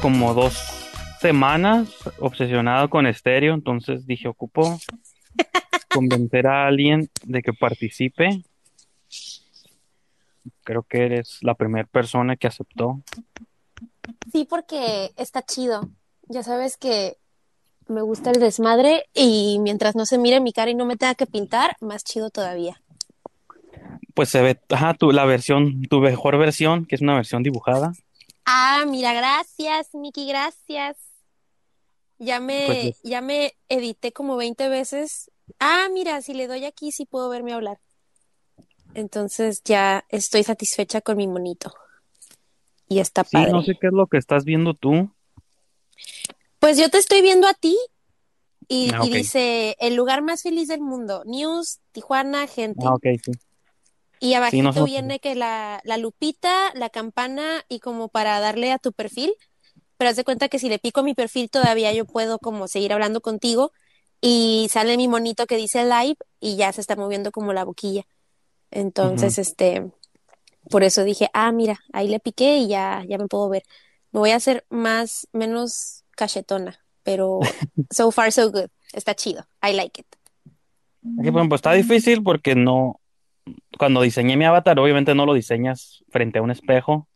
como dos semanas obsesionado con estéreo, entonces dije, ocupo convencer a alguien de que participe. Creo que eres la primera persona que aceptó. Sí, porque está chido. Ya sabes que me gusta el desmadre y mientras no se mire mi cara y no me tenga que pintar, más chido todavía. Pues se ve, ajá, tu, la versión, tu mejor versión, que es una versión dibujada. Ah, mira, gracias, Miki, gracias. Ya me, Pues, ya me edité como 20 veces. Ah, mira, si le doy aquí sí puedo verme hablar. Entonces ya estoy satisfecha con mi monito. Y está Sí, padre. no sé qué es lo que estás viendo tú. Pues yo te estoy viendo a ti y, Ah, y dice el lugar más feliz del mundo, News, Tijuana, gente. Ah, ok, sí. Y abajito no se me viene que la, la lupita, la campana y como para darle a tu perfil. Pero haz de cuenta que si le pico a mi perfil todavía yo puedo como seguir hablando contigo y sale mi monito que dice live y ya se está moviendo como la boquilla. Entonces, este, por eso dije, ah, mira, ahí le piqué y ya, ya me puedo ver. Me voy a hacer más, menos cachetona, pero so far so good. Está chido. I like it. Aquí, por ejemplo, está difícil porque no, cuando diseñé mi avatar, obviamente no lo diseñas frente a un espejo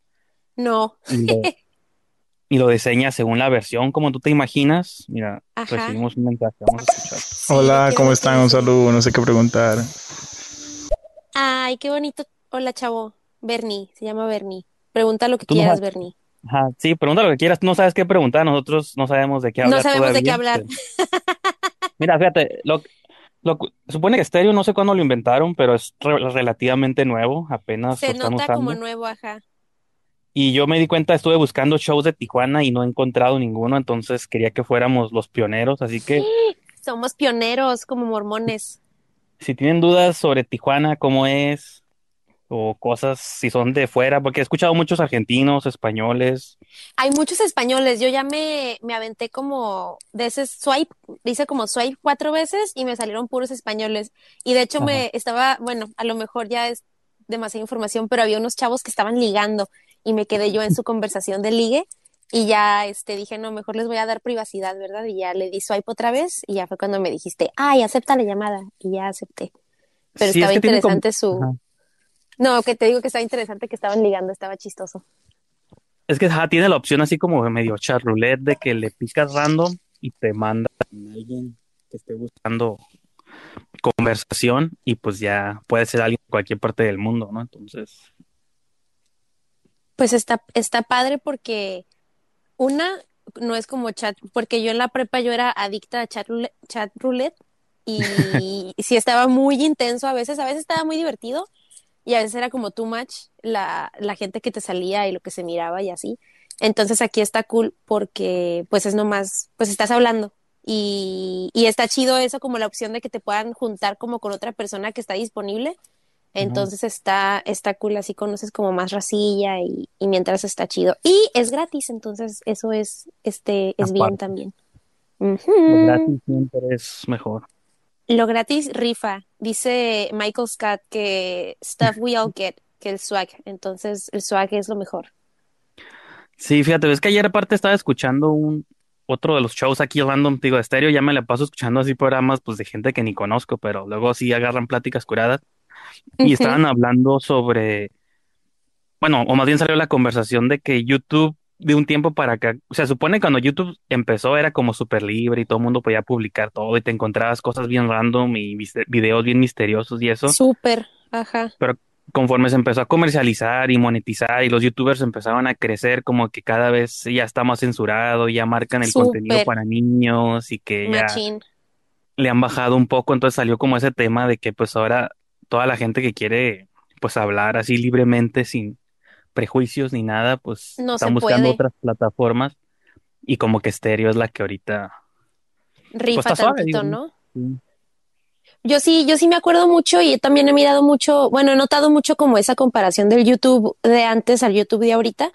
No, y lo, y lo diseñas según la versión como tú te imaginas. Mira, Ajá. recibimos un mensaje, vamos a escuchar. Sí, Hola, ¿cómo están? Un saludo, no sé qué preguntar. Ay, qué bonito. Hola, chavo. Bernie, se llama Bernie. Pregunta lo que Tú no quieras, sabes, Bernie. ajá, sí, pregunta lo que quieras, tú no sabes qué preguntar, nosotros no sabemos de qué No hablar sabemos de qué hablar. pero- Mira, fíjate, lo, lo, supone que estéreo, no sé cuándo lo inventaron, pero es re- relativamente nuevo, apenas lo Se están nota como nuevo, ajá. Y yo me di cuenta, estuve buscando shows de Tijuana y no he encontrado ninguno, entonces quería que fuéramos los pioneros. Así que Somos pioneros como mormones. si tienen dudas sobre Tijuana, cómo es, o cosas, si son de fuera, porque he escuchado muchos argentinos, españoles. Hay muchos españoles. Yo ya me, me aventé como de ese swipe, hice como swipe cuatro veces y me salieron puros españoles. Y de hecho Ajá. me estaba, bueno, a lo mejor ya es demasiada información, pero había unos chavos que estaban ligando y me quedé yo en su conversación de ligue y ya este dije, no, mejor les voy a dar privacidad, ¿verdad? Y ya le di swipe otra vez y ya fue cuando me dijiste, ay, acepta la llamada y ya acepté. Pero Sí, es estaba que tiene como... interesante su... Ajá. No, que te digo que estaba interesante que estaban ligando, estaba chistoso. Es que ajá, tiene la opción así como de medio chat roulette de que le picas random y te manda a alguien que esté buscando conversación y pues ya puede ser alguien de cualquier parte del mundo, ¿no? Entonces, Pues está, está padre porque una no es como chat, porque yo en la prepa yo era adicta a chat roulette, chat roulette y sí estaba muy intenso a veces, a veces estaba muy divertido y a veces era como too much la, la gente que te salía y lo que se miraba y así. Entonces aquí está cool porque pues es nomás, pues estás hablando y, y está chido eso como la opción de que te puedan juntar como con otra persona que está disponible. Entonces está, está cool, así conoces como más racilla y, y mientras está chido. Y es gratis, entonces eso es, este, es bien también. lo gratis siempre es mejor. Lo gratis rifa. Dice Michael Scott que stuff we all get, que el swag. Entonces el swag es lo mejor. Sí, fíjate, es que ayer aparte estaba escuchando un otro de los shows aquí random, digo, de estéreo, ya me la paso escuchando así programas pues de gente que ni conozco, pero luego sí agarran pláticas curadas y estaban hablando sobre, bueno, o más bien salió la conversación de que YouTube de un tiempo para acá, o sea, supone cuando YouTube empezó era como súper libre y todo el mundo podía publicar todo y te encontrabas cosas bien random y videos bien misteriosos y eso, Súper, ajá. pero conforme se empezó a comercializar y monetizar y los YouTubers empezaron a crecer como que cada vez ya está más censurado, ya marcan el contenido para niños y que ya machín. le han bajado un poco, entonces salió como ese tema de que pues ahora toda la gente que quiere pues hablar así libremente sin prejuicios ni nada, pues No están buscando puede. otras plataformas y como que Stereo es la que ahorita pues Rifa suave, tantito, ¿no? Yo sí, yo sí me acuerdo mucho y también he mirado mucho, bueno, he notado mucho como esa comparación del YouTube de antes al YouTube de ahorita,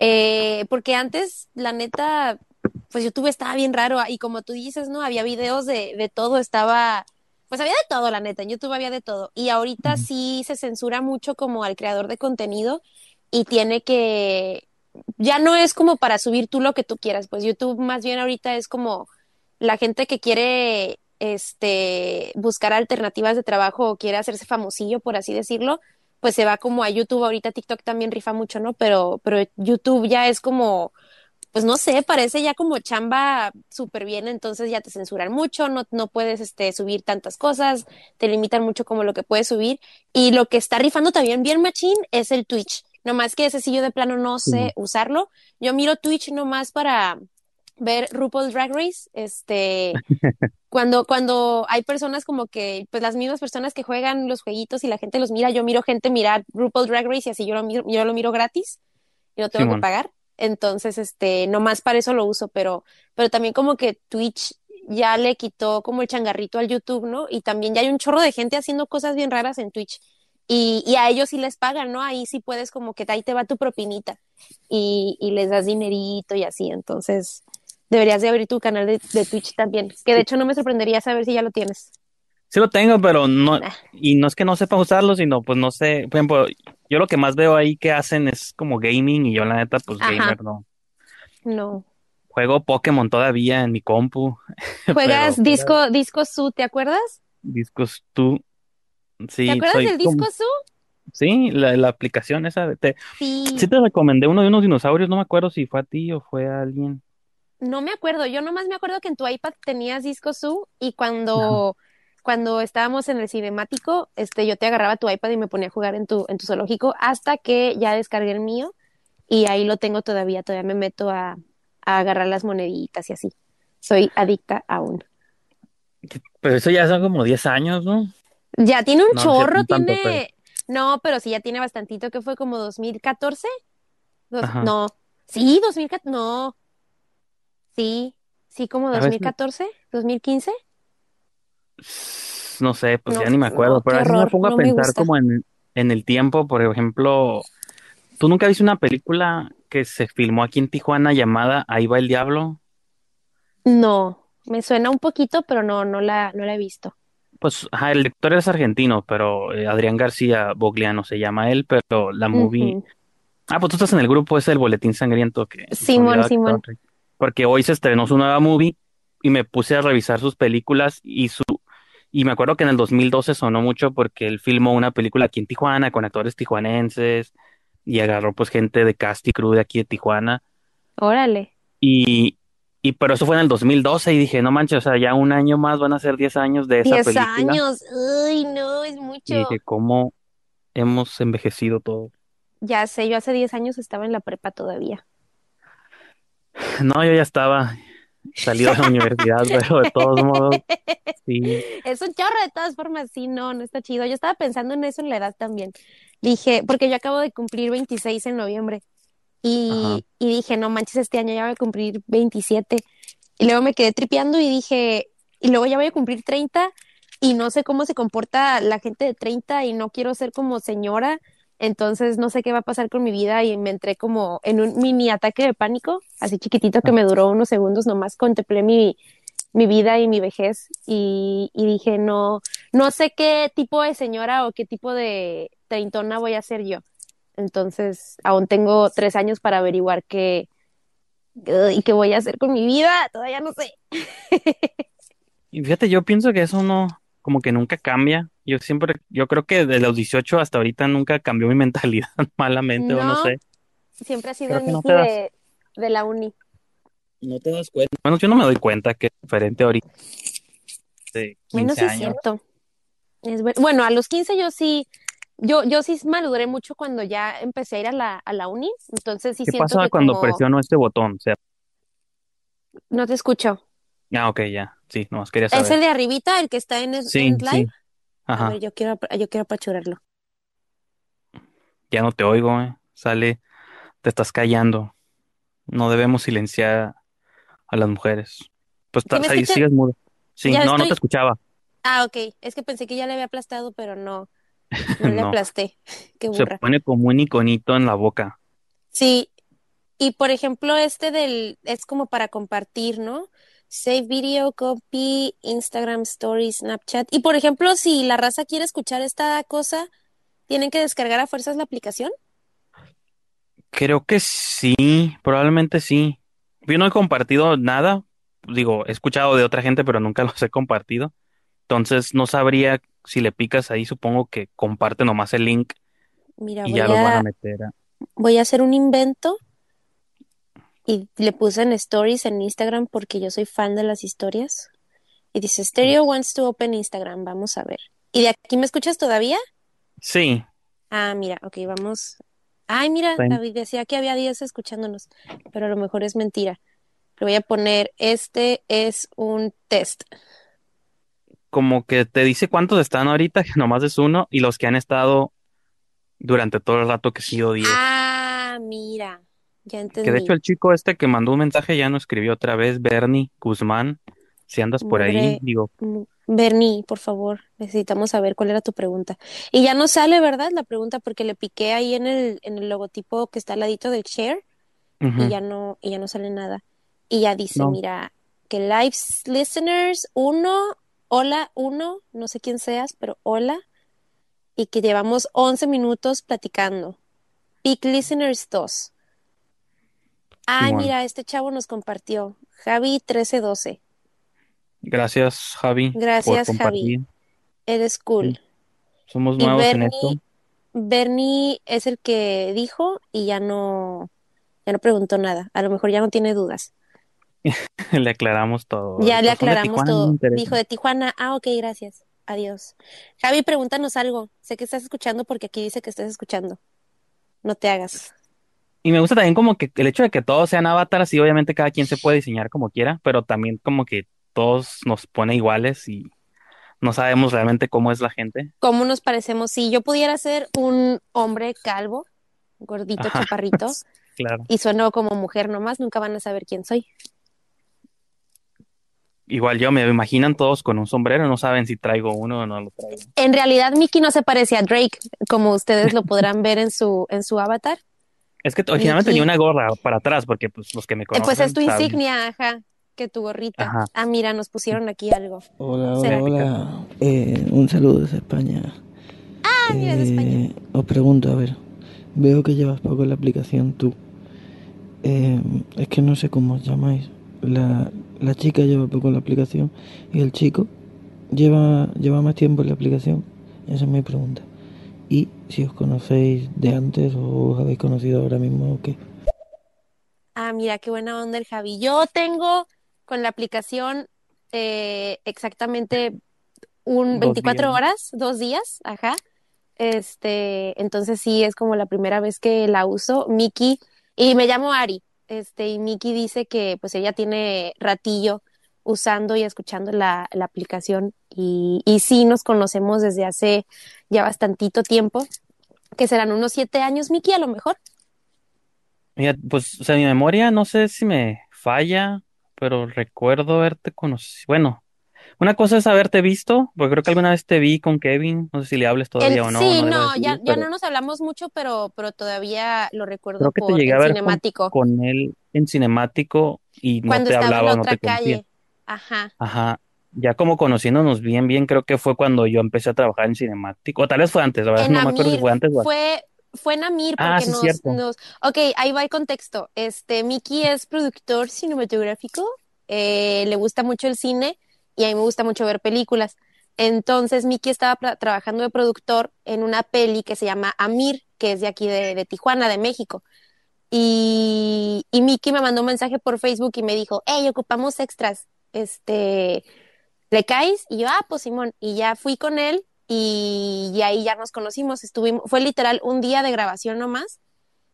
eh, porque antes, la neta, pues YouTube estaba bien raro y como tú dices, ¿no? Había videos de, de todo, estaba, pues había de todo, la neta, en YouTube había de todo y ahorita sí se censura mucho como al creador de contenido y tiene que, ya no es como para subir tú lo que tú quieras, pues YouTube más bien ahorita es como la gente que quiere este buscar alternativas de trabajo o quiere hacerse famosillo, por así decirlo, pues se va como a YouTube. Ahorita TikTok también rifa mucho, ¿no? Pero, pero YouTube ya es como, pues no sé, parece ya como chamba súper bien, entonces ya te censuran mucho, no, no puedes este, subir tantas cosas, te limitan mucho como lo que puedes subir. Y lo que está rifando también bien machín es el Twitch. No más que ese sí yo de plano no sé usarlo. Yo miro Twitch nomás para ver RuPaul's Drag Race, este, cuando, cuando hay personas como que, pues las mismas personas que juegan los jueguitos y la gente los mira, yo miro gente mirar RuPaul's Drag Race y así yo lo miro, yo lo miro gratis y no tengo que pagar. Entonces, este, nomás para eso lo uso, pero, pero también como que Twitch ya le quitó como el changarrito al YouTube, ¿no? Y también ya hay un chorro de gente haciendo cosas bien raras en Twitch. Y, y a ellos sí les pagan, ¿no? Ahí sí puedes como que ahí te va tu propinita y, y les das dinerito y así. Entonces, deberías de abrir tu canal de, Twitch también, que de hecho no me sorprendería saber si ya lo tienes. Sí lo tengo, pero no, ah. y no es que no sepa usarlo, sino pues no sé, por ejemplo, yo lo que más veo ahí que hacen es como gaming y yo la neta pues gamer no. No. Juego Pokémon todavía en mi compu. ¿Juegas disco, disco Su, te acuerdas? Discos tú. Sí, ¿Te acuerdas del disco Su? Sí, la, aplicación esa. Te, sí. sí te recomendé uno de unos dinosaurios, no me acuerdo si fue a ti o fue a alguien. No me acuerdo, yo nomás me acuerdo que en tu iPad tenías disco su y cuando, cuando estábamos en el cinemático, este, yo te agarraba tu iPad y me ponía a jugar en tu, en tu zoológico hasta que ya descargué el mío y ahí lo tengo todavía, todavía me meto a, a agarrar las moneditas y así. Soy adicta aún. Pero eso ya son como 10 años, ¿no? Ya tiene un chorro, tiene... No, pero sí, ya tiene bastantito, que fue como 2014. No, sí, 2014, no, Sí, sí, como 2014, 2015. No sé, pues ya ni me acuerdo, pero a veces me pongo a pensar como en, en el tiempo, por ejemplo, ¿tú nunca viste una película que se filmó aquí en Tijuana llamada Ahí va el diablo? No, me suena un poquito, pero no, no la, no la he visto. Pues, ajá, el lector es argentino, pero eh, Adrián García Bogliano se llama él, pero la movie... Ah, pues tú estás en el grupo ese del Boletín Sangriento que... Simón, Simón porque hoy se estrenó su nueva movie y me puse a revisar sus películas y su y me acuerdo que en el 2012 sonó mucho porque él filmó una película aquí en Tijuana con actores tijuanenses y agarró pues gente de cast y crew de aquí de Tijuana. Órale. Y, y pero eso fue en el 2012 y dije, no manches, o sea, ya un año más van a ser 10 años de esa película. 10 años, uy, no, es mucho. Y dije, ¿cómo hemos envejecido todo? Ya sé, yo hace 10 años estaba en la prepa todavía. No, yo ya estaba salido de la universidad, pero de todos modos, sí. Es un chorro de todas formas, sí, no, no está chido. Yo estaba pensando en eso en la edad también. Dije, porque yo acabo de cumplir 26 en noviembre. Y, y dije, no manches, este año ya voy a cumplir 27. Y luego me quedé tripeando y dije, y luego ya voy a cumplir 30 y no sé cómo se comporta la gente de 30 y no quiero ser como señora entonces no sé qué va a pasar con mi vida y me entré como en un mini ataque de pánico, así chiquitito que me duró unos segundos, nomás contemplé mi, mi vida y mi vejez y, y, dije, no, no sé qué tipo de señora o qué tipo de treintona voy a ser yo. Entonces, aún tengo tres años para averiguar qué, y qué voy a hacer con mi vida, todavía no sé. y fíjate, yo pienso que eso no, como que nunca cambia. Yo siempre, yo creo que de los 18 hasta ahorita nunca cambió mi mentalidad malamente o no sé. Siempre ha sido el mismo de, la uni. No te das cuenta. Bueno, yo no me doy cuenta que es diferente ahorita. De 15 es cierto. bueno. a los 15 yo sí, yo, yo sí maduré mucho cuando ya empecé a ir a la, a la uni. Entonces sí ¿Qué pasa cuando presiono este botón? O sea, no te escucho. Ah, ok, ya. Sí, no, quería saber. ¿Es el de arribita, el que está en, el, live? Ajá. A ver, yo quiero, yo quiero apachurarlo. Ya no te oigo, eh. Sale, te estás callando. No debemos silenciar a las mujeres. Pues ahí sigues mudo. Sí, no, no te escuchaba. Ah, ok. Es que pensé que ya le había aplastado, pero no. No le aplasté. Qué burra. Se pone como un iconito en la boca. Sí. Y por ejemplo, este del, es como para compartir, ¿no? Save Video, Copy, Instagram Stories, Snapchat. Y por ejemplo, si la raza quiere escuchar esta cosa, ¿tienen que descargar a fuerzas la aplicación? Creo que sí, probablemente sí. Yo no he compartido nada, digo, he escuchado de otra gente, pero nunca los he compartido. Entonces no sabría si le picas ahí, supongo que comparte nomás el link Mira, y voy ya van a meter a... voy a hacer un invento y le puse en stories en Instagram porque yo soy fan de las historias. Y dice, Stereo wants to open Instagram, vamos a ver. ¿Y de aquí me escuchas todavía? Sí, Ah, mira, ok, vamos. Ay, mira, David decía que había 10 escuchándonos, pero a lo mejor es mentira. Le voy a poner, este es un test. Como que te dice cuántos están ahorita, que nomás es uno, y los que han estado durante todo el rato que ha sido 10. Ah, mira, ya Que de hecho entendí. el chico este que mandó un mensaje ya no escribió otra vez, Bernie Guzmán, si andas por ahí, digo, mu- Bernie, por favor, necesitamos saber cuál era tu pregunta. Y ya no sale, ¿verdad? La pregunta porque le piqué ahí en el, en el logotipo que está al ladito del share y ya no, y ya no sale nada. Y ya dice, no, mira, que live listeners, uno, hola, uno, no sé quién seas, pero hola, y que llevamos 11 minutos platicando. Peak listeners 2. Ay, mira, este chavo nos compartió. Javi 1312. Gracias, Javi, Gracias, Javi. Eres Sí, cool. Somos Y nuevos en esto. Bernie, Bernie es el que dijo y ya no, ya no preguntó nada. A lo mejor ya no tiene dudas. Le aclaramos todo. Ya le aclaramos todo. Dijo de Tijuana. Ah, ok, gracias. Adiós. Javi, pregúntanos algo. Sé que estás escuchando porque aquí dice que estás escuchando. No te hagas. Y me gusta también como que el hecho de que todos sean avatars y obviamente cada quien se puede diseñar como quiera, pero también como que todos nos pone iguales y no sabemos realmente cómo es la gente. ¿Cómo nos parecemos? Si yo pudiera ser un hombre calvo, gordito, Ajá, chaparrito, claro. y sueno como mujer nomás, nunca van a saber quién soy. Igual yo me imaginan todos con un sombrero, no saben si traigo uno o no lo traigo. En realidad, Mickey no se parece a Drake, como ustedes lo podrán ver en su, en su avatar. Es que originalmente Mickey, tenía una gorra para atrás porque pues los que me eh, pues es conocen tu saben. insignia, ajá, que tu gorrita. Ajá. Ah, mira, nos pusieron aquí algo. Hola, hola. Eh, un saludo desde España. Ah, mira, es de España. Eh, os pregunto, a ver, veo que llevas poco la aplicación tú. Eh, es que no sé cómo os llamáis. La, la chica lleva poco en la aplicación y el chico lleva, lleva más tiempo en la aplicación. Esa es mi pregunta. Y si os conocéis de antes o os habéis conocido ahora mismo o qué. Ah, mira, qué buena onda el Javi. Yo tengo con la aplicación eh, exactamente un Dos 24 días. horas, dos días, ajá. Este, entonces sí, es como la primera vez que la uso. Miki, y me llamo Ari, este, y Miki dice que pues ella tiene ratillo usando y escuchando la, la aplicación y, y sí nos conocemos desde hace ya bastantito tiempo, que serán unos siete años, Miki, a lo mejor. Mira, pues, o sea, mi memoria no sé si me falla, pero recuerdo haberte conocido. Bueno, una cosa es haberte visto, porque creo que alguna vez te vi con Kevin, no sé si le hables El, todavía o no, sí, no ya, decir, ya pero no nos hablamos mucho, pero, pero todavía lo recuerdo creo que te llegué a ver con, cinemático, con él en cinemático y no cuando te estaba en la hablaba o no otra te calle. Ajá. Ajá. Ya como conociéndonos bien, bien, creo que fue cuando yo empecé a trabajar en cinemático. O tal vez fue antes, la verdad En no me acuerdo si fue antes o fue, fue en Amir Ah, porque sí, es nos, cierto. nos, ok, ahí va el contexto. Este, Miki es productor cinematográfico, eh, le gusta mucho el cine y a mí me gusta mucho ver películas. Entonces, Miki estaba trabajando de productor en una peli que se llama Amir, que es de aquí de, de Tijuana, de México. Y, y Miki me mandó un mensaje por Facebook y me dijo, hey, ocupamos extras, este, ¿le caes? Y yo, ah, pues Simón, y ya fui con él y, y ahí ya nos conocimos, estuvimos, fue literal un día de grabación nomás,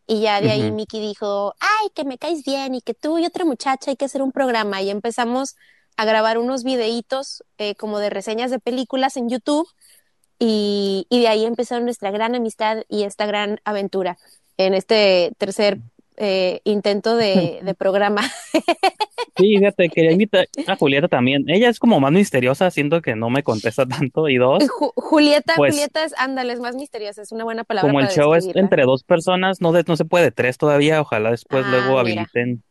y ya de ahí. Miki dijo, ay, que me caes bien y que tú y otra muchacha hay que hacer un programa, y empezamos a grabar unos videitos eh, como de reseñas de películas en YouTube, y, y de ahí empezó nuestra gran amistad y esta gran aventura en este tercer eh, intento de, de programa. Sí, fíjate, quería invitar a Julieta también. Ella es como más misteriosa, siento que no me contesta tanto. Y dos, Ju- Julieta, pues Julieta es, ándale, es más misteriosa, es una buena palabra como el para show es entre dos personas, no, de- no se puede de tres todavía. Ojalá después Ah, luego mira. habiliten.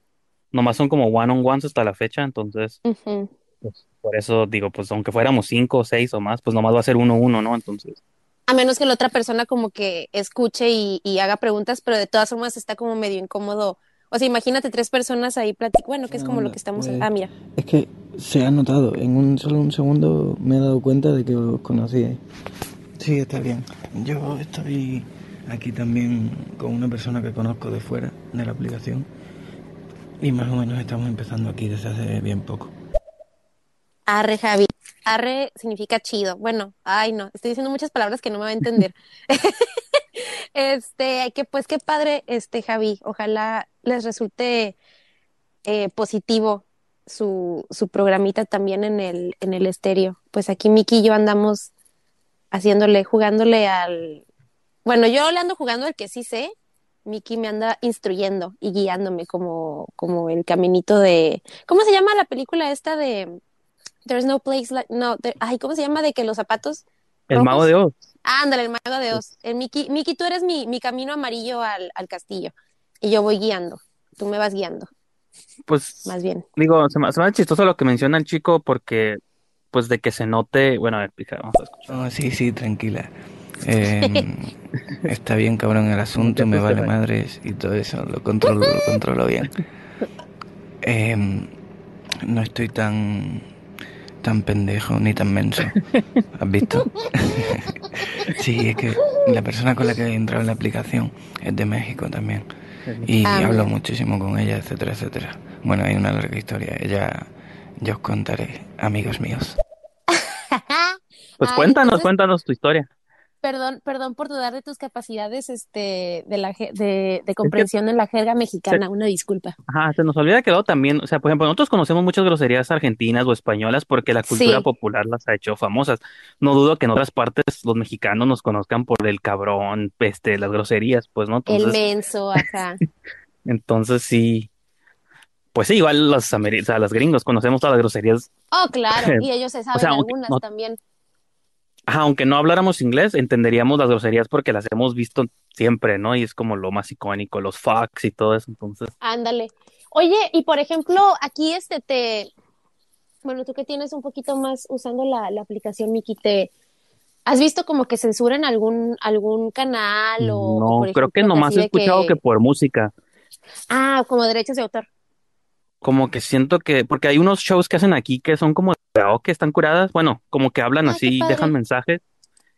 Nomás son como one on ones hasta la fecha, entonces, pues, por eso digo, pues aunque fuéramos cinco o seis o más, pues nomás va a ser uno uno, ¿no? Entonces, A menos que la otra persona como que escuche y, y haga preguntas, pero de todas formas está como medio incómodo. O sea, imagínate tres personas ahí platicando. Bueno, que es como lo que estamos... Ah, mira. Es que se ha notado, en un solo un segundo me he dado cuenta de que os conocíais. Sí, está bien. Yo estoy aquí también con una persona que conozco de fuera de la aplicación y más o menos estamos empezando aquí desde hace bien poco. Arre, Javi. Arre significa chido. Bueno, ay, no, estoy diciendo muchas palabras que no me va a entender. Este, que pues qué padre, este, Javi. Ojalá les resulte eh, positivo su, su programita también en el, en el estéreo. Pues aquí Miki y yo andamos haciéndole, jugándole al. Bueno, yo le ando jugando al que sí sé. Miki me anda instruyendo y guiándome como, como el caminito de. ¿Cómo se llama la película esta de There's no place like. No, there- ay, ¿cómo se llama? De que los zapatos. El rojos? mago de Oz. Ándale, el mago de Oz. El Miki, Miki, tú eres mi, mi camino amarillo al, al castillo. Y yo voy guiando. Tú me vas guiando, Pues más bien. digo, se me, se me hace chistoso lo que menciona el chico porque, pues de que se note, bueno, a ver, fija, vamos a escuchar. Oh, sí, sí, tranquila. Eh, está bien cabrón el asunto, me vale madres y todo eso, lo controlo, lo controlo bien. Eh, no estoy tan tan pendejo ni tan menso. ¿Has visto? sí, es que la persona con la que he entrado en la aplicación es de México también. Y Ah, hablo muchísimo con ella, etcétera, etcétera. Bueno, hay una larga historia. Ella, ya os contaré, amigos míos. Pues cuéntanos, cuéntanos tu historia. Perdón, perdón por dudar de tus capacidades este, de, la, de, de comprensión en la jerga mexicana. Una disculpa. Ajá, se nos olvida que luego también, o sea, por ejemplo, nosotros conocemos muchas groserías argentinas o españolas porque la cultura Sí. popular las ha hecho famosas. No dudo que en otras partes los mexicanos nos conozcan por el cabrón, este, las groserías, pues, ¿no? El Entonces, menso, ajá. entonces sí, pues sí, igual los o sea, los gringos conocemos todas las groserías. Oh, claro. Y ellos se saben sea, algunas no- también. Aunque no habláramos inglés, entenderíamos las groserías porque las hemos visto siempre, ¿no? Y es como lo más icónico, los fucks y todo eso, entonces. Ándale. Oye, y por ejemplo, aquí este te, bueno, tú que tienes un poquito más usando la, la aplicación Miki, te, ¿has visto como que censuran algún, algún canal o, o, No, por creo que ejemplo, nomás así he escuchado que por música. Ah, como derechos de autor. como que siento que, porque hay unos shows que hacen aquí que son como de karaoke, están curadas, bueno, como que hablan Ah, así, dejan mensajes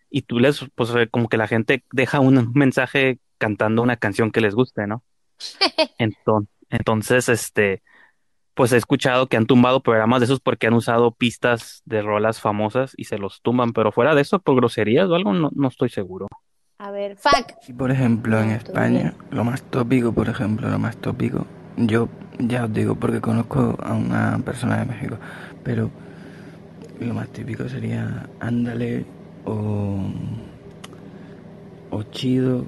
y tú les, pues eh, como que la gente deja un mensaje cantando una canción que les guste, ¿no? Entonces, entonces, este, pues he escuchado que han tumbado programas de esos porque han usado pistas de rolas famosas y se los tumban, pero fuera de eso, por groserías o algo, no, no estoy seguro. A ver, fuck. Y por ejemplo, en España, lo más tópico, por ejemplo, lo más tópico, yo ya os digo porque conozco a una persona de México, pero lo más típico sería ándale o, o chido.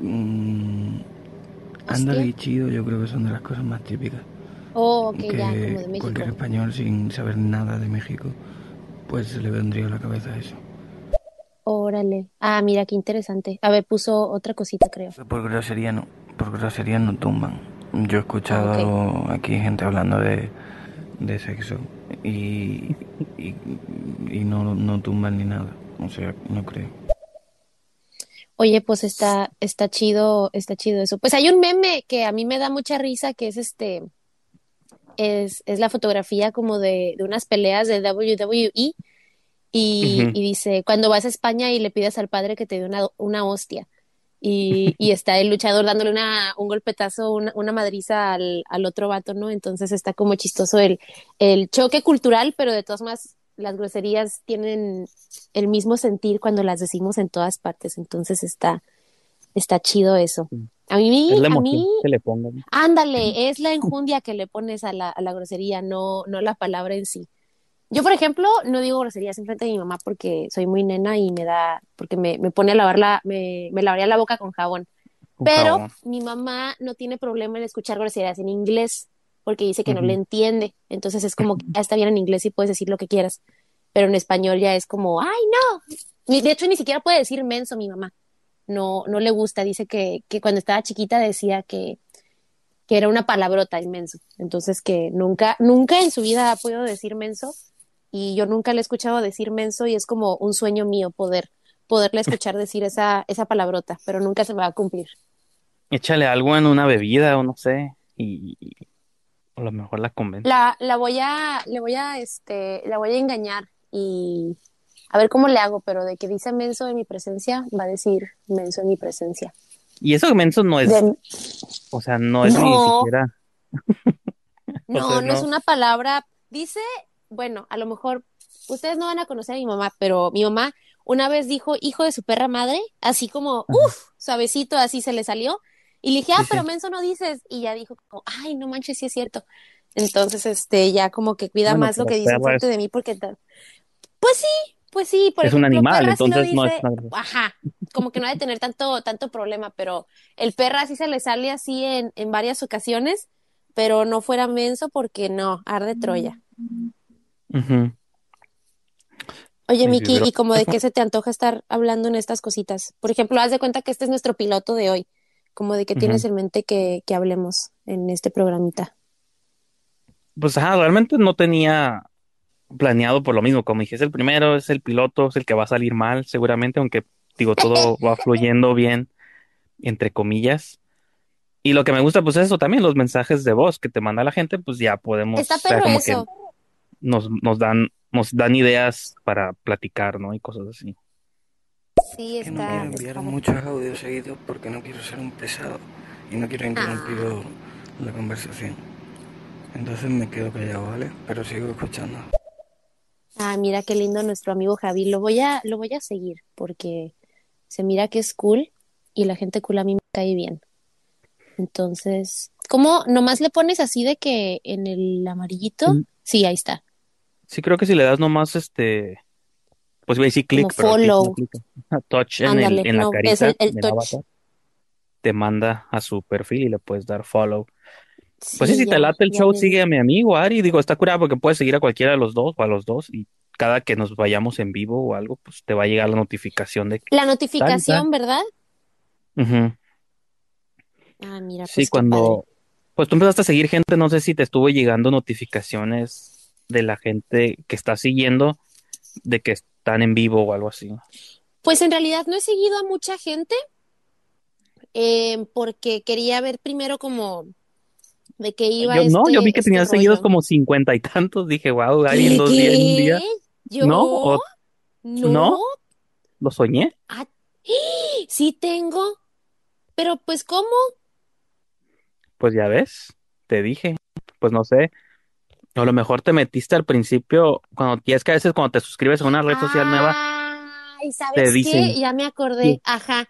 mm, ándale y chido, yo creo que son de las cosas más típicas. Oh, ok, que ya, como de México. cualquier español sin saber nada de México, pues se le vendría a la cabeza eso. Órale. Ah, mira, qué interesante. A ver, puso otra cosita, creo. Por grosería no, por grosería no tumban. Yo he escuchado Ah, aquí gente hablando de, de sexo y, y, y no, no tumban ni nada. O sea, no creo. Oye, pues está, está chido, está chido eso. Pues hay un meme que a mí me da mucha risa, que es este, es, es la fotografía como de, de unas peleas de WWE y, y dice, cuando vas a España y le pides al padre que te dé una, una hostia. Y, y está el luchador dándole una, un golpetazo, una, una madriza al, al otro vato, ¿no? Entonces está como chistoso el, el choque cultural, pero de todas maneras las groserías tienen el mismo sentir cuando las decimos en todas partes. Entonces está, está chido eso. A mí, Es la a mí, que le pongan. ándale, es la enjundia que le pones a la, a la grosería, no, no la palabra en sí. Yo, por ejemplo, no digo groserías enfrente de mi mamá porque soy muy nena y me da, porque me, me pone a lavar la, me, me lavaría la boca con jabón. Pero mi mamá no tiene problema en escuchar groserías en inglés porque dice que no le entiende. Entonces es como que ya está bien en inglés y puedes decir lo que quieras. Pero en español ya es como, ay, no. De hecho, ni siquiera puede decir menso mi mamá. No, no le gusta. Dice que, que cuando estaba chiquita decía que, que era una palabrota inmenso. Entonces que nunca, nunca en su vida ha podido decir menso y yo nunca le he escuchado decir menso y es como un sueño mío poder, poderle escuchar decir esa, esa palabrota, pero nunca se me va a cumplir. Échale algo en una bebida o no sé, y, y a lo mejor la convence. La, la voy a, le voy a, este, la voy a engañar y a ver cómo le hago, pero de que dice menso en mi presencia, va a decir menso en mi presencia. Y eso menso no es, De- o sea, no es ni siquiera. No, sea, no es una palabra. Dice, bueno, a lo mejor ustedes no van a conocer a mi mamá, pero mi mamá una vez dijo hijo de su perra madre, así como, uff, suavecito, así se le salió. Y le dije, ah, pero menso no dices. Y ya dijo, como, ay, no manches, sí es cierto. Entonces, este, ya como que cuida Bueno, más lo que dice frente es- de mí, porque Pues sí, pues sí, por Es un animal, sí entonces no es ajá, como que no ha de tener tanto, tanto problema, pero el perra sí se le sale así en, en varias ocasiones, pero no fuera menso porque no, arde Troya. Oye, Miki, pero- ¿y como de qué se te antoja estar hablando en estas cositas? Por ejemplo, haz de cuenta que este es nuestro piloto de hoy, como de qué tienes en mente que, que hablemos en este programita. Pues ajá, realmente no tenía planeado por lo mismo. Como dije, es el primero, es el piloto, es el que va a salir mal, seguramente, aunque digo, todo va fluyendo bien, entre comillas. Y lo que me gusta, pues es eso también, los mensajes de voz que te manda la gente, pues ya podemos, Está o sea, perro como que eso. Nos, nos dan, nos dan ideas para platicar, ¿no? Y cosas así. Sí, Que no está. quiero enviar está- muchos audios seguidos porque no quiero ser un pesado y no quiero interrumpir Ah. la conversación. Entonces me quedo callado, ¿vale? Pero sigo escuchando. Ah, mira qué lindo nuestro amigo Javi. Lo voy a, lo voy a seguir porque se mira que es cool y la gente cool a mí me cae bien. Entonces, ¿cómo nomás le pones así de que en el amarillito? Mm. Sí, ahí está. Sí, creo que si le das nomás este, pues voy a decir clic, pero follow. no. Touch en el, Ándale, en la carita es el, touch. avatar, te manda a su perfil y le puedes dar follow. Pues sí, Sí, si ya, te late el show, me- sigue a mi amigo Ari. Digo, está curado porque puedes seguir a cualquiera de los dos o a los dos y cada que nos vayamos en vivo o algo, pues te va a llegar la notificación de que... La notificación, ¿verdad? Ah, mira, Sí, pues qué cuando... Pues tú empezaste a seguir gente, no sé si te estuvo llegando notificaciones de la gente que está siguiendo de que están en vivo o algo así. Pues en realidad no he seguido a mucha gente eh, porque quería ver primero como de qué iba Yo no, este, yo vi que este tenías seguidos como cincuenta y tantos. Dije, wow, Ari en ¿Qué? dos días, en un día. ¿Yo? ¿No? ¿O No. no? lo soñé? Ah, sí tengo. Pero pues ¿cómo? Pues ya ves, te dije. Pues no sé. O a lo mejor te metiste al principio, cuando y es que a veces cuando te suscribes a una red social nueva, Ay, ¿sabes te qué? dicen, Ya me acordé. Sí. Ajá.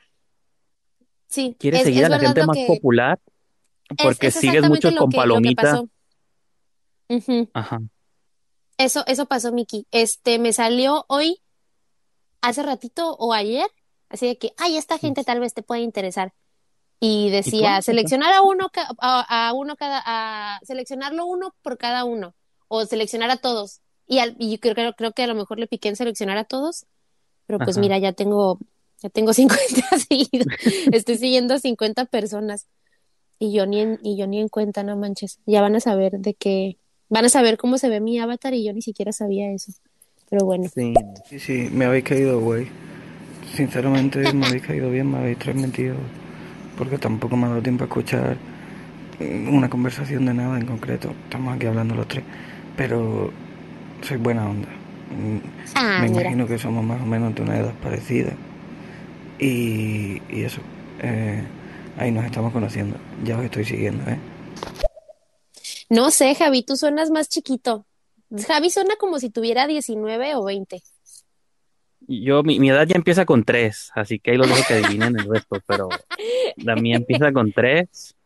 Sí, ¿quieres es, seguir es a la gente más que popular? Porque es sigues lo con que, lo que palomita. Ajá. Eso, eso pasó, Miki. Este, me salió hoy, hace ratito o ayer, así de que, ay, esta gente tal vez te puede interesar. Y decía, seleccionar a uno, a, a uno cada, a seleccionarlo uno por cada uno, o seleccionar a todos. Y, al, y yo creo, creo, creo que a lo mejor le piqué en seleccionar a todos, pero pues Ajá. mira, ya tengo, ya tengo 50 seguidos, estoy siguiendo a 50 personas. Y yo ni en, y yo ni en cuenta, no manches. Ya van a saber de qué, van a saber cómo se ve mi avatar y yo ni siquiera sabía eso. Pero bueno, Sí. Sí, sí, me habéis caído, güey. Sinceramente, me habéis caído bien, me habéis transmitido. Porque tampoco me ha dado tiempo a escuchar mm, una conversación de nada en concreto. Estamos aquí hablando los tres. Pero soy buena onda. Mm, ah, Me mira, imagino que somos más o menos de una edad parecida. Y, y eso, eh, ahí nos estamos conociendo. Ya os estoy siguiendo, ¿eh? no sé, Javi, tú suenas más chiquito. Javi suena como si tuviera 19 o 20. Yo, mi, mi edad ya empieza con tres, así que ahí los dejo que adivinen el resto, pero la mía empieza con tres.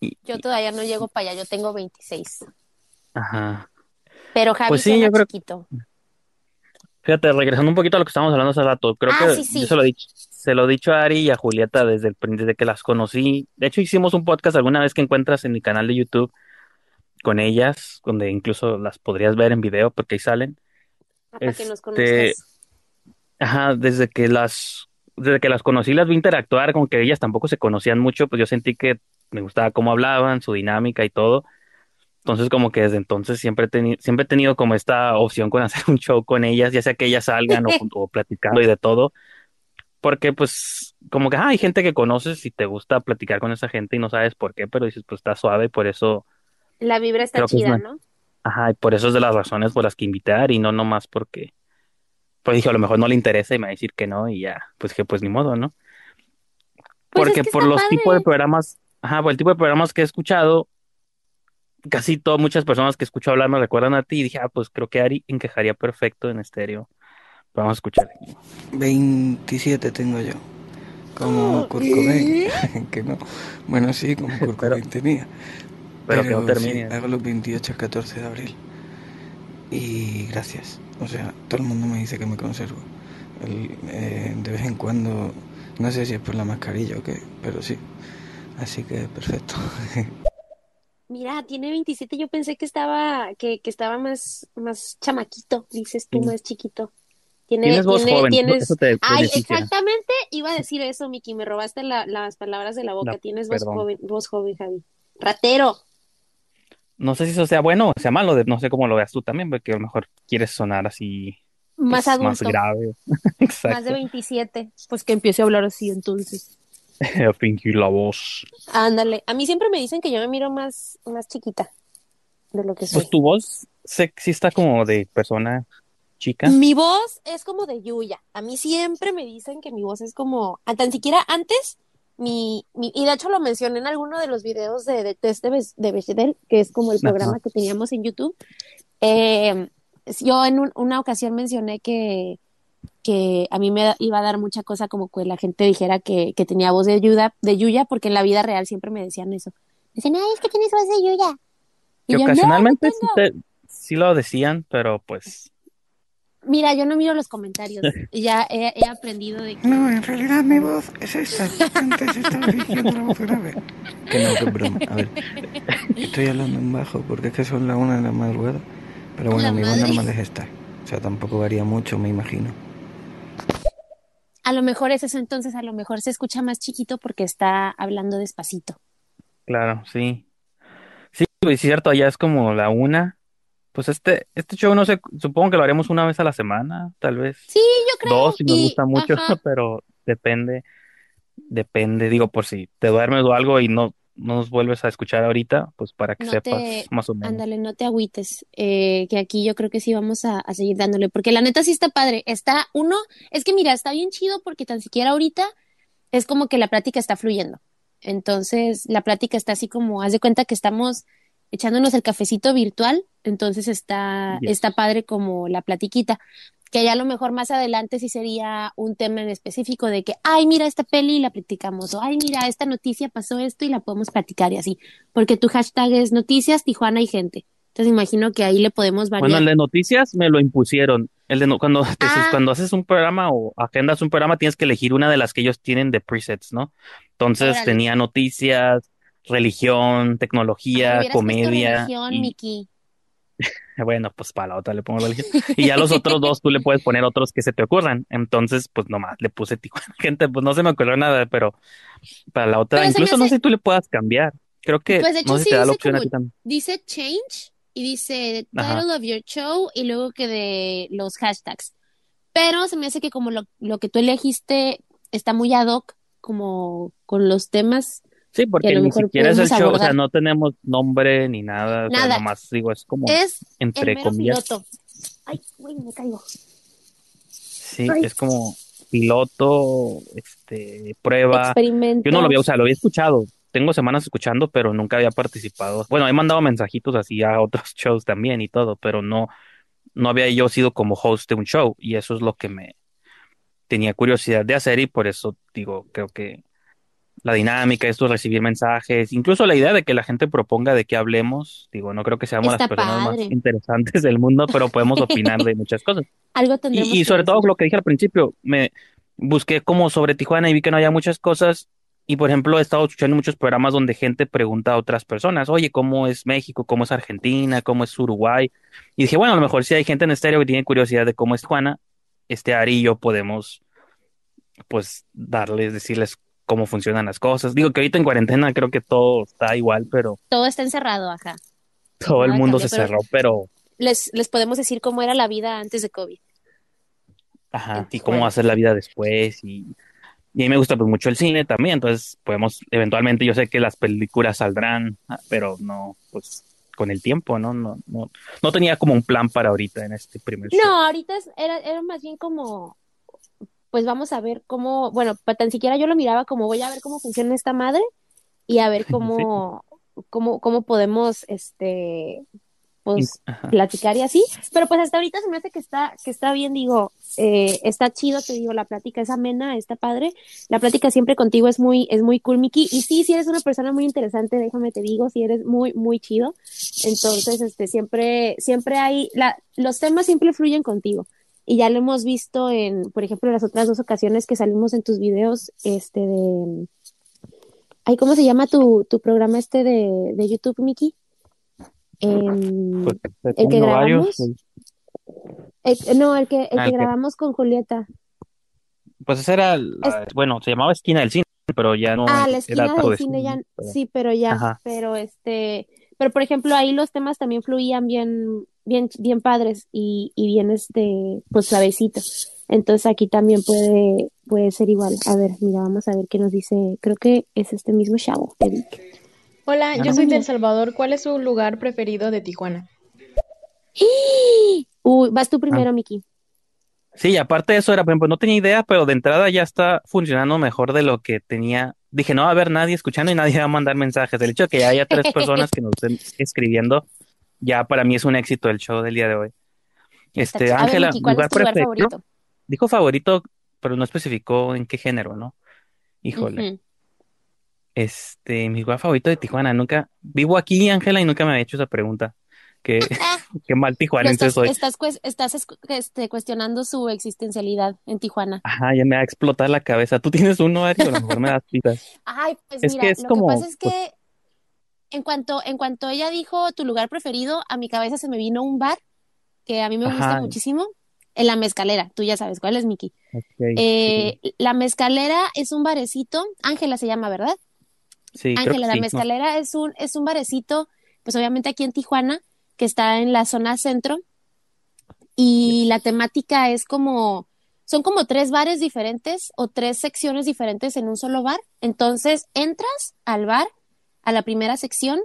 Y, Yo todavía no llego para allá, yo tengo 26. ajá. Pero Javi Pues sí, yo creo- chiquito. Fíjate, regresando un poquito a lo que estábamos hablando hace rato, creo Ah, que sí, sí. yo se lo he dicho, se lo he dicho a Ari y a Julieta desde el, desde que las conocí. De hecho, hicimos un podcast alguna vez que encuentras en mi canal de YouTube con ellas, donde incluso las podrías ver en video porque ahí salen. Para que nos Este, conozcas. Ajá, desde que las, desde que las conocí, las vi interactuar, como que ellas tampoco se conocían mucho, pues yo sentí que me gustaba cómo hablaban, su dinámica y todo. Entonces, como que desde entonces siempre he tenido, siempre he tenido como esta opción con hacer un show con ellas, ya sea que ellas salgan o, o platicando y de todo. Porque, pues, como que ah, hay gente que conoces y te gusta platicar con esa gente y no sabes por qué, pero dices, pues está suave, por eso. La vibra está Creo que es chida, ¿no? Ajá, y por eso es de las razones por las que invitar y no nomás porque. Pues dije, a lo mejor no le interesa y me va a decir que no y ya, pues que pues ni modo, ¿no? Pues es Porque que por está los tipos de padre. programas, ajá, por el tipo de programas que he escuchado, casi todas, muchas personas que escucho hablar me recuerdan a ti y dije, ah, pues creo que Ari encajaría perfecto en estéreo. Vamos a escuchar. 27 tengo yo. Como Kurt Cobain. que no. Bueno, sí, como Kurt Cobain tenía. Pero que no sí, termine. hago los 28 al 14 de abril. Y gracias. O sea, todo el mundo me dice que me conservo. El- eh, de vez en cuando, no sé si es por la mascarilla o qué, pero sí. Así que perfecto. Mira, tiene 27, yo pensé que estaba, que, que estaba más, más chamaquito, dices tú, Sí. más chiquito. Tiene, Tienes voz tiene, joven, tienes... eso te Ay, beneficia. exactamente, iba a decir eso, Miki, me robaste la- las palabras de la boca. No, Tienes voz perdón. joven, voz joven, Javi. Ratero. No sé si eso sea bueno o sea malo, no sé cómo lo veas tú también, porque a lo mejor quieres sonar así, Más pues, más adulto, grave. más de Exacto. 27. Pues que empiece a hablar así entonces. Fingir la voz. Ándale, a mí siempre me dicen que yo me miro más, más chiquita de lo que soy. Pues tu voz está como de persona chica. Mi voz es como de Yuya. A mí siempre me dicen que mi voz es como, a tan siquiera antes, mi, mi- y de hecho lo mencioné en alguno de los videos de, de test de, de Bechdel, que es como el programa que teníamos en YouTube. Eh, yo en un- una ocasión mencioné que, que a mí me iba a dar mucha cosa como que la gente dijera que, que tenía voz de Yuya, de Yuya, porque en la vida real siempre me decían eso. Me decían, ay, es que tienes voz de Yuya. Y Que yo, "No, no ocasionalmente sí, tengo". te- sí lo decían, pero pues Mira, yo no miro los comentarios. Ya he, he aprendido de que No, en realidad mi voz es esta. Antes estaba diciendo la voz grave. Que no, que es broma. A ver, estoy hablando en bajo porque es que son las una de la madrugada. Pero bueno, La mi voz normal es esta. O sea, tampoco varía mucho, me imagino. A lo mejor es eso, entonces a lo mejor se escucha más chiquito porque está hablando despacito. claro, sí. Sí, es cierto, allá es como la una. Pues este, este show no sé, supongo que lo haremos una vez a la semana, tal vez. Sí, yo creo. Dos si nos y, gusta mucho, ajá, pero depende, depende, digo, por si te duermes o algo y no, no nos vuelves a escuchar ahorita, pues para que no sepas te, más o menos. ándale, no te agüites, eh, que aquí yo creo que sí vamos a, a seguir dándole, porque la neta sí está padre. Está, uno, es que mira, está bien chido porque tan siquiera ahorita es como que la plática está fluyendo. Entonces, la plática está así como, haz de cuenta que estamos echándonos el cafecito virtual, entonces está, Yes. está padre como la platiquita. Que ya a lo mejor más adelante sí sería un tema en específico de que, ay, mira esta peli y la platicamos, o ay, mira, esta noticia pasó esto y la podemos platicar y así. Porque tu hashtag es noticias, Tijuana y gente. Entonces imagino que ahí le podemos Bueno, variar. el de noticias me lo impusieron. El de no- cuando, te- Ah. cuando haces un programa o agendas un programa, tienes que elegir una de las que ellos tienen de presets, ¿no? Entonces Órale. tenía noticias, religión, tecnología, comedia. religión, y bueno, pues para la otra le pongo religión. Y ya los otros dos tú le puedes poner otros que se te ocurran. Entonces, pues nomás le puse Tijuana. Gente, pues no se me ocurrió nada, pero para la otra, Pero incluso no sé si tú le puedas cambiar. Creo que Pues de hecho no sé sí si te da la dice opción a como- ti también. Dice change y dice title of your show y luego que de los hashtags. Pero se me hace que como lo, lo que tú elegiste está muy ad hoc, como con los temas. Sí, porque ni siquiera es el show, o sea, no tenemos nombre ni nada, o sea, Nada. nomás digo, es como Es el entre mero comillas. piloto. Ay, güey, me caigo. Sí, Ay. es como piloto, este, prueba. Experimento. Yo no lo había, o sea, lo había escuchado. Tengo semanas escuchando, pero nunca había participado. Bueno, he mandado mensajitos así a otros shows también y todo, pero no, no había yo sido como host de un show y eso es lo que me tenía curiosidad de hacer y por eso digo, creo que la dinámica, esto, recibir mensajes, incluso la idea de que la gente proponga de qué hablemos, digo, no creo que seamos Está las personas padre. más interesantes del mundo, pero podemos opinar de muchas cosas. Algo tendremos Y, y sobre todo lo que dije al principio, me busqué como sobre Tijuana y vi que no había muchas cosas. Y por ejemplo, he estado escuchando muchos programas donde gente pregunta a otras personas, oye, ¿cómo es México? ¿Cómo es Argentina? ¿Cómo es Uruguay? Y dije, bueno, a lo mejor si hay gente en estéreo que tiene curiosidad de cómo es Tijuana, este Ari y yo podemos, pues, darles, decirles cómo funcionan las cosas. Digo que ahorita en cuarentena creo que todo está igual, pero Todo está encerrado, ajá. todo el mundo cambió, se cerró, pero, les, les podemos decir cómo era la vida antes de COVID. ajá, y cómo va a ser la vida después, y, y a mí me gusta pues mucho el cine también, entonces podemos, eventualmente, yo sé que las películas saldrán, ah, pero no, pues, con el tiempo, ¿no? No, no, no tenía como un plan para ahorita en este primer show. No, ahorita era, era más bien como, pues vamos a ver cómo, bueno, tan siquiera yo lo miraba como voy a ver cómo funciona esta madre y a ver Sí. cómo, cómo, cómo podemos, este, pues Ajá. platicar y así, pero pues hasta ahorita se me hace que está, que está bien, digo, eh, está chido, te digo, la plática es amena, está padre, la plática siempre contigo es muy, es muy cool, Miki, y sí, si eres una persona muy interesante, déjame te digo, si eres muy, muy chido, entonces, este, siempre, siempre hay, la, los temas siempre fluyen contigo, y ya lo hemos visto en, por ejemplo, las otras dos ocasiones que salimos en tus videos, este, de, ay, ¿cómo se llama tu, tu programa este de, de YouTube, Miki? Em, Pues, el que grabamos. el- no, el que, el Ah, que el que- grabamos con Julieta. Pues esa era, la- bueno, se llamaba Esquina del Cine, pero ya no Ah, la esquina del de cine cine, ya, sí, pero ya, Ajá. pero este, pero por ejemplo ahí los temas también fluían bien, bien, bien padres y, y bien este, pues suavecitos. Entonces aquí también puede, puede ser igual. A ver, mira, vamos a ver qué nos dice. Creo que es este mismo chavo, Eric. Hola, Ah, yo soy de El Salvador. ¿Cuál es su lugar preferido de Tijuana? Uy, vas Ah. tú primero, Miki. Sí, y aparte de eso era, por ejemplo, no tenía idea, pero de entrada ya está funcionando mejor de lo que tenía. Dije, no va a haber nadie escuchando y nadie va a mandar mensajes. El hecho de que ya haya tres personas que nos estén escribiendo, ya para mí es un éxito el show del día de hoy. Este, Ángela, Miki, ¿cuál es lugar preferido. favorito? Dijo favorito, pero no especificó en qué género, ¿no? Híjole. Este, mi lugar favorito de Tijuana. Nunca, vivo aquí, Ángela, y nunca me había hecho esa pregunta. Qué, qué mal tijuanense estás, soy. estás, estás este, cuestionando su existencialidad en Tijuana. Ajá, ya me va a explotar la cabeza. Tú tienes uno, Ari, o a lo mejor me das pistas. Ay, pues Es mira, que es lo como, que pasa es pues, que en cuanto, en cuanto ella dijo tu lugar preferido, a mi cabeza se me vino un bar que a mí me gusta ajá, muchísimo, en La Mezcalera. Tú ya sabes cuál es, Miki. sí, Eh, La Mezcalera es un barecito, Ángela se llama, ¿verdad? sí, creo que Ángela, La sí. Mezcalera es un, es un barecito, pues obviamente aquí en Tijuana, que está en la zona centro, y la temática es como, son como tres bares diferentes o tres secciones diferentes en un solo bar. Entonces entras al bar, a la primera sección,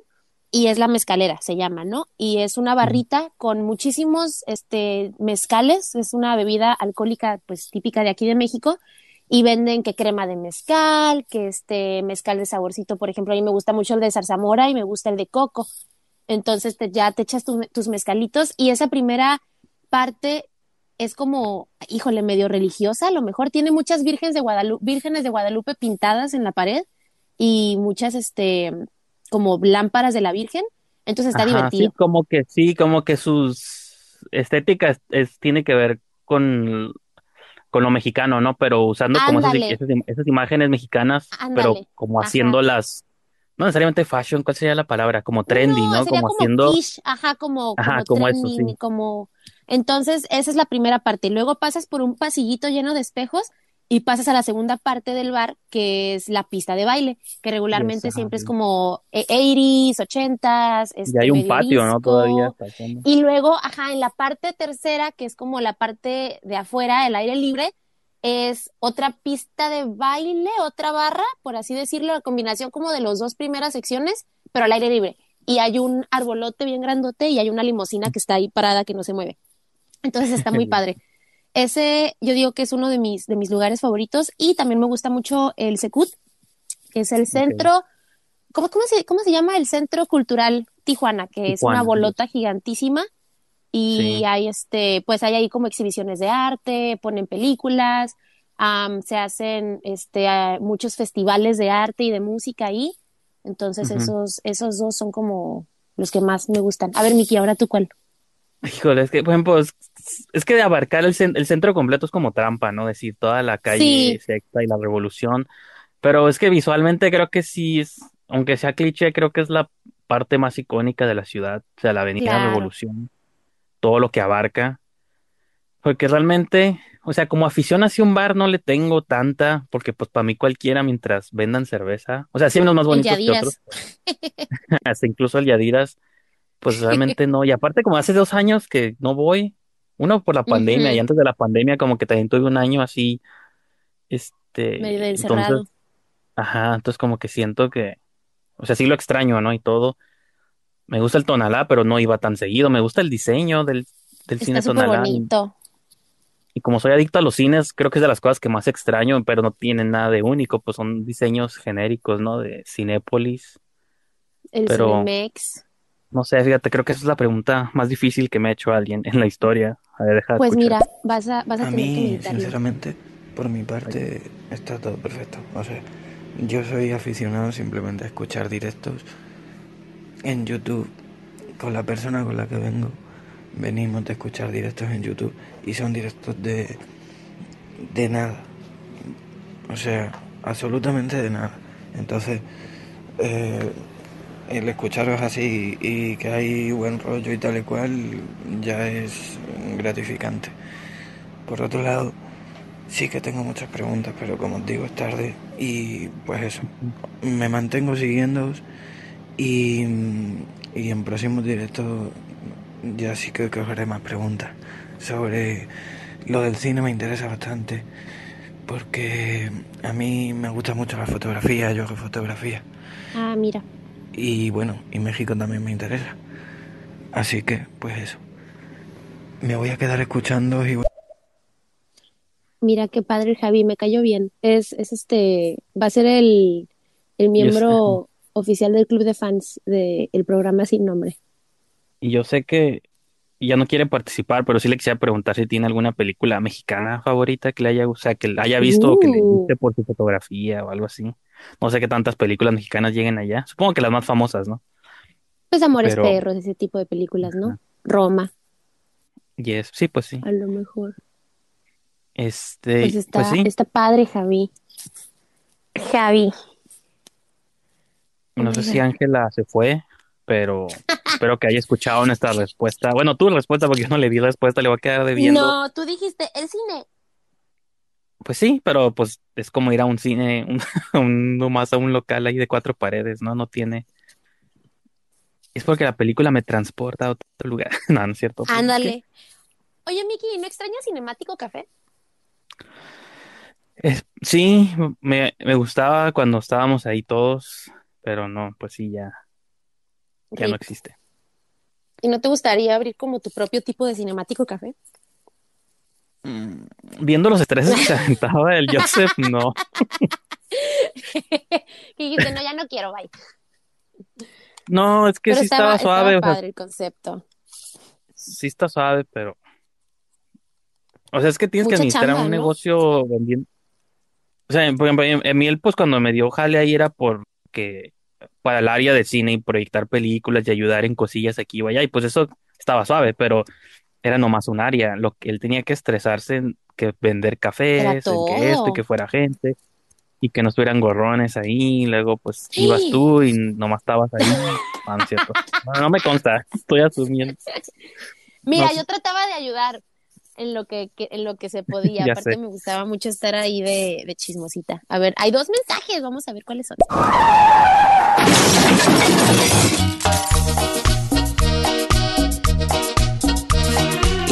y es la mezcalera, se llama, ¿no? Y es una barrita con muchísimos, este, mezcales, es una bebida alcohólica, pues típica de aquí de México, y venden que crema de mezcal, que este mezcal de saborcito, por ejemplo, a mí me gusta mucho el de zarzamora y me gusta el de coco. Entonces te, ya te echas tu- tus mezcalitos y esa primera parte es como, híjole, medio religiosa, a lo mejor tiene muchas vírgenes de Guadalupe, vírgenes de Guadalupe pintadas en la pared y muchas, este, como lámparas de la Virgen. Entonces está Ajá, sí, divertido. como que sí, como que sus estéticas es, tiene que ver con, con lo mexicano, ¿no? Pero usando como esas, esas, im- esas imágenes mexicanas, pero como ajá. haciéndolas, no necesariamente fashion, ¿cuál sería la palabra? Como trendy, No, Como como haciendo, quiche, ajá, como, ajá, como como eso, trending, sí. como... Entonces, esa es la primera parte. Luego pasas por un pasillito lleno de espejos y pasas a la segunda parte del bar, que es la pista de baile, que regularmente siempre es como eh, 80s, 80s, Y este, hay un medio patio, ¿no? Todavía pasando. Y luego, ajá, en la parte tercera, que es como la parte de afuera, el aire libre, es otra pista de baile, otra barra, por así decirlo, la combinación como de las dos primeras secciones, pero al aire libre. Y hay un arbolote bien grandote y hay una limusina que está ahí parada que no se mueve. Entonces está muy padre. Ese yo digo que es uno de mis, de mis lugares favoritos y también me gusta mucho el Secut, que es el centro, ¿cómo, cómo se, cómo se llama? El Centro Cultural Tijuana, que es una bolota gigantísima y Sí, hay este, pues hay ahí como exhibiciones de arte, ponen películas, am, se hacen este, ah, muchos festivales de arte y de música ahí. Entonces esos, esos dos son como los que más me gustan. A ver, Miki, ahora tú cuál. Híjole, es que, por ejemplo, es, que de abarcar el, el centro completo es como trampa, ¿no? Decir toda la calle Sí, Sexta y la Revolución. Pero es que visualmente creo que sí es, aunque sea cliché, creo que es la parte más icónica de la ciudad, o sea, la Avenida claro. Revolución, todo lo que abarca. Porque realmente, o sea, como afición hacia un bar no le tengo tanta, porque pues para mí cualquiera mientras vendan cerveza, o sea, sí hay unos más bonitos que otros, hasta incluso el Yadiras, pues realmente no. Y aparte, como hace dos años que no voy, uno por la pandemia y antes de la pandemia, como que también tuve un año así, este, Medio entonces, encerrado. ajá, entonces como que siento que, o sea, sí lo extraño, ¿no? Y todo. Me gusta el Tonalá, pero no iba tan seguido. Me gusta el diseño del, del Está cine Tonalá. Y, bonito. y como soy adicto a los cines, creo que es de las cosas que más extraño, pero no tienen nada de único, pues son diseños genéricos, ¿no? De Cinépolis. El Pero Cinemex. No sé, fíjate, creo que esa es la pregunta más difícil que me ha hecho alguien en la historia. A ver, deja de Pues escuchar. mira, vas a, vas a A tener que mí, meditarlo. sinceramente, por mi parte, está todo perfecto. O sea, yo soy aficionado simplemente a escuchar directos en YouTube con la persona con la que vengo. Venimos de escuchar directos en YouTube y son directos de, de nada. O sea, absolutamente de nada. Entonces, eh, el escucharos así y que hay buen rollo y tal y cual ya es gratificante. Por otro lado, sí que tengo muchas preguntas, pero como os digo, es tarde y pues eso, me mantengo siguiéndoos y, y en próximos directos ya sí que, que os haré más preguntas sobre lo del cine me interesa bastante porque a mí me gusta mucho la fotografía, yo hago fotografía Ah, mira. Y bueno, y México también me interesa. Así que, pues eso. Me voy a quedar escuchando y Mira qué padre Javi, me cayó bien. Es, es este, va a ser el, el miembro oficial del club de fans del programa sin nombre. Y yo sé que ya no quiere participar, pero sí le quisiera preguntar si tiene alguna película mexicana favorita que le haya, o sea, que la haya visto o que le Uh. guste por su fotografía o algo así. No sé qué tantas películas mexicanas lleguen allá. Supongo que las más famosas, ¿no? Pues Amores Pero- Perros, ese tipo de películas, ¿no? Roma, Yes, sí, pues sí. a lo mejor. Este, Pues está, pues sí. está padre, Javi. Javi. No sé si Ángela se fue, pero espero que haya escuchado nuestra respuesta. Bueno, tu respuesta, porque yo no le di respuesta, le voy a quedar debiendo. No, tú dijiste el cine. Pues sí, pero pues es como ir a un cine, un, un- nomás a un local ahí de cuatro paredes, ¿no? No tiene. Es porque la película me transporta a otro lugar. No, no es cierto. Pues, Ándale. Oye, Miki, ¿no extrañas Cinemático Café? es- sí, me, me gustaba cuando estábamos ahí todos, pero no, pues sí, ya, ya no existe. ¿Y no te gustaría abrir como tu propio tipo de Cinemático Café? Mm, Viendo los estreses que se aventaba el Joseph, no. Y dijiste, no, ya no quiero, bye. No, es que Pero sí estaba, estaba suave, estaba o sea, padre el concepto. sí está suave, pero. O sea, es que tienes que administrar chamba, un ¿no? negocio vendiendo. O sea, por ejemplo, mí, pues cuando me dio jale ahí era porque para el área de cine y proyectar películas y ayudar en cosillas aquí o allá, y pues eso estaba suave, pero era nomás un área. Lo que él tenía que estresarse en que vender cafés, en que esto, y que fuera gente, y que no estuvieran gorrones ahí, y luego pues ibas tú y nomás estabas ahí. No, no cierto. No, no me consta, estoy asumiendo. Mira, No, yo trataba de ayudar en lo que, que- en lo que se podía. Aparte sé. me gustaba mucho estar ahí de, de chismosita. A ver, hay dos mensajes, vamos a ver cuáles son.